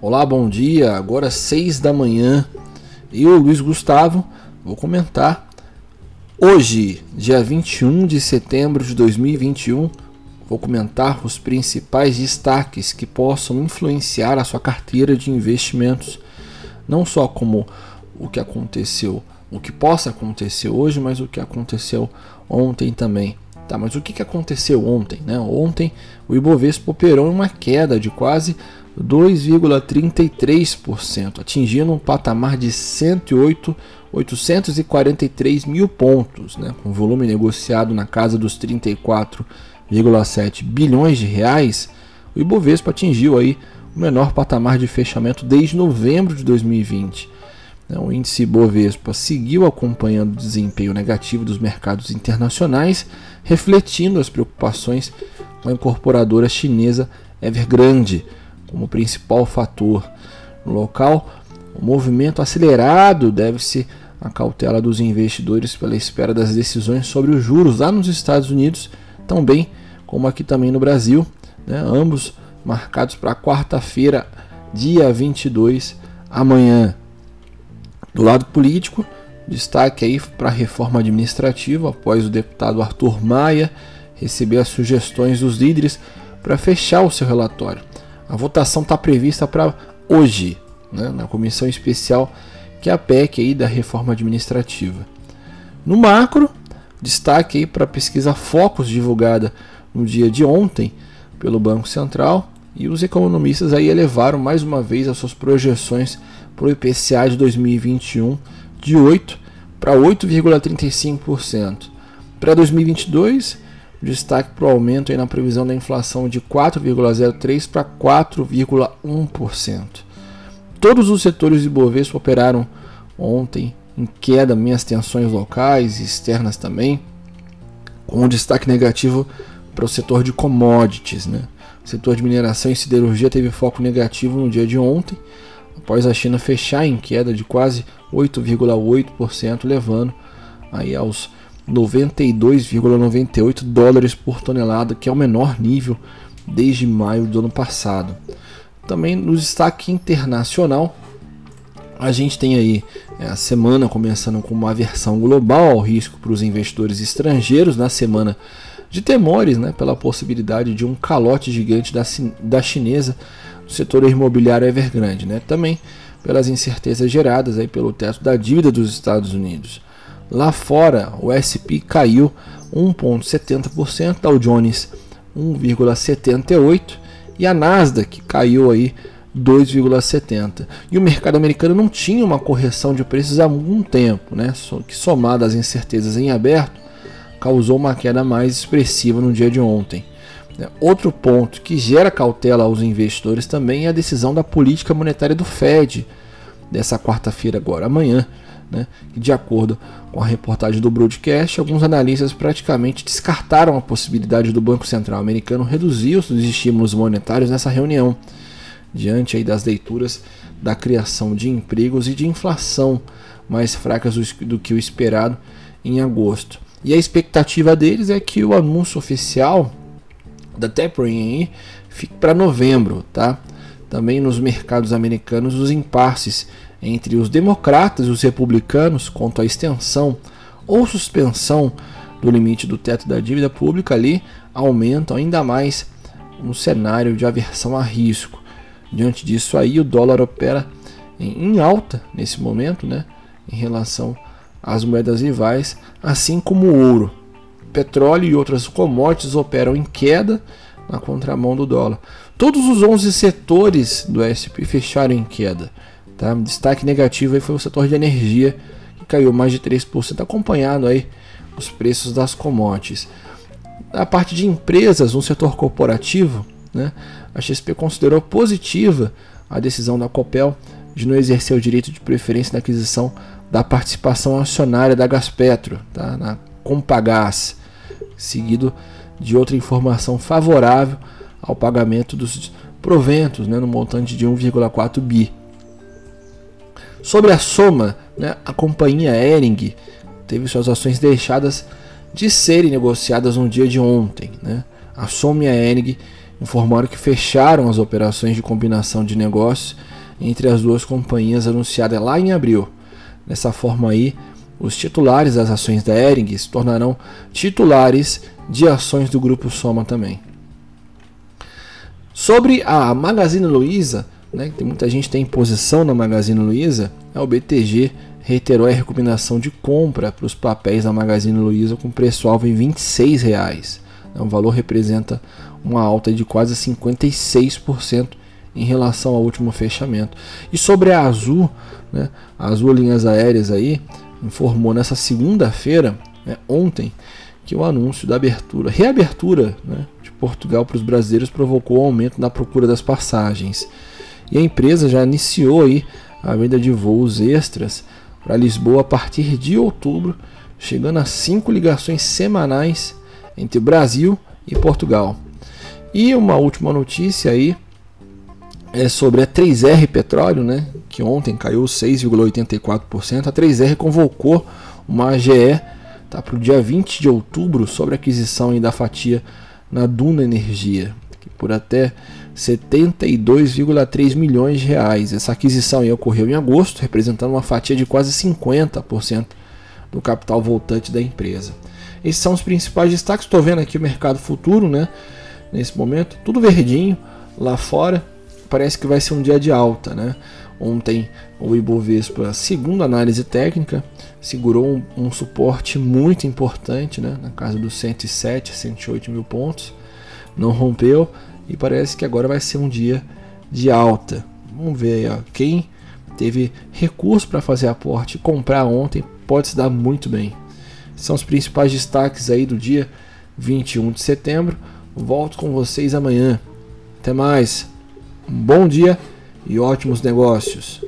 Olá, bom dia. Agora 6 da manhã. Eu, Luiz Gustavo, vou comentar hoje, dia 21 de setembro de 2021. Vou comentar os principais destaques que possam influenciar a sua carteira de investimentos, não só como o que aconteceu, o que possa acontecer hoje, mas o que aconteceu ontem também. Tá, mas o que, aconteceu ontem? Né? Ontem o Ibovespa operou uma queda de quase 2,33%, atingindo um patamar de 108, 843 mil pontos, né? com volume negociado na casa dos 34,7 bilhões de reais. O Ibovespa atingiu aí o menor patamar de fechamento desde novembro de 2020 né, o índice Bovespa seguiu acompanhando o desempenho negativo dos mercados internacionais, refletindo as preocupações com a incorporadora chinesa Evergrande como principal fator. No local, o movimento acelerado deve-se à cautela dos investidores pela espera das decisões sobre os juros lá nos Estados Unidos, também como aqui também no Brasil, né, ambos marcados para quarta-feira, dia 22, amanhã. Do lado político, destaque aí para a reforma administrativa, após o deputado Arthur Maia receber as sugestões dos líderes para fechar o seu relatório. A votação está prevista para hoje, né, na comissão especial que é a PEC aí da reforma administrativa. No macro, destaque aí para a pesquisa Focus divulgada no dia de ontem pelo Banco Central e os economistas aí elevaram mais uma vez as suas projeções para o IPCA de 2021 de 8 para 8,35%. Para 2022, destaque para o aumento na previsão da inflação de 4,03% para 4,1%. Todos os setores de Bovespa operaram ontem em queda, minhas tensões locais e externas também, com um destaque negativo para o setor de commodities. Né? O setor de mineração e siderurgia teve foco negativo no dia de ontem, após a China fechar em queda de quase 8,8%, levando aí aos 92,98 dólares por tonelada, que é o menor nível desde maio do ano passado. Também no destaque internacional, a gente tem aí é, a semana começando com uma aversão global ao risco para os investidores estrangeiros, na semana de temores né, pela possibilidade de um calote gigante da, da chinesa do setor imobiliário Evergrande, né? também pelas incertezas geradas aí pelo teto da dívida dos Estados Unidos. Lá fora, o SP caiu 1,70%, Dow Jones 1,78% e a Nasdaq caiu aí 2,70%. E o mercado americano não tinha uma correção de preços há algum tempo, né? que somada às incertezas em aberto, causou uma queda mais expressiva no dia de ontem. Né? Outro ponto que gera cautela aos investidores também é a decisão da política monetária do Fed dessa quarta-feira, agora amanhã. Né? de acordo com a reportagem do broadcast, alguns analistas praticamente descartaram a possibilidade do Banco Central americano reduzir os estímulos monetários nessa reunião, diante aí das leituras da criação de empregos e de inflação mais fracas do que o esperado em agosto. E a expectativa deles é que o anúncio oficial da tapering fique para novembro, tá? Também nos mercados americanos os impasses entre os democratas e os republicanos quanto à extensão ou suspensão do limite do teto da dívida pública ali aumentam ainda mais um cenário de aversão a risco. Diante disso aí o dólar opera em alta nesse momento, né, em relação às moedas rivais, assim como o ouro petróleo e outras commodities operam em queda na contramão do dólar. Todos os 11 setores do SP fecharam em queda. Tá? Destaque negativo aí foi o setor de energia, que caiu mais de 3%, acompanhado aí os preços das commodities. Na parte de empresas, no setor corporativo, né, a XP considerou positiva a decisão da Copel de não exercer o direito de preferência na aquisição da participação acionária da Gaspetro, tá? na Compagás seguido de outra informação favorável ao pagamento dos proventos né, no montante de 1,4 bi. Sobre a soma, né, a companhia Ering teve suas ações deixadas de serem negociadas no dia de ontem. Né? A soma e a Ering informaram que fecharam as operações de combinação de negócios entre as duas companhias anunciadas lá em abril. Dessa forma aí, os titulares das ações da Ering se tornarão titulares de ações do Grupo Soma também. Sobre a Magazine Luiza, né, tem muita gente tem posição na Magazine Luiza, é o BTG reiterou a recomendação de compra para os papéis da Magazine Luiza com preço-alvo em 26 reais. O é valor representa uma alta de quase 56% em relação ao último fechamento. E sobre a Azul, né, a Azul Linhas Aéreas aí, informou nessa segunda-feira, né, ontem, que o anúncio da abertura, reabertura né, de Portugal para os brasileiros provocou um aumento na procura das passagens. E a empresa já iniciou aí a venda de voos extras para Lisboa a partir de outubro, chegando a cinco ligações semanais entre Brasil e Portugal. E uma última notícia aí é sobre a 3R Petróleo, né, que ontem caiu 6,84%. A 3R convocou uma AGE tá, para o dia 20 de outubro sobre a aquisição da fatia na Duna Energia, por até 72,3 milhões de reais. Essa aquisição ocorreu em agosto, representando uma fatia de quase 50% do capital voltante da empresa. Esses são os principais destaques. Estou vendo aqui o mercado futuro, né? Nesse momento, tudo verdinho lá fora. Parece que vai ser um dia de alta, né? Ontem o Ibovespa, segundo análise técnica, segurou um, um, suporte muito importante, né? Na casa dos 107, 108 mil pontos. Não rompeu e parece que agora vai ser um dia de alta. Vamos ver aí, ó. quem teve recurso para fazer aporte e comprar ontem pode se dar muito bem. São os principais destaques aí do dia 21 de setembro. Volto com vocês amanhã. Até mais. Um bom dia e ótimos negócios.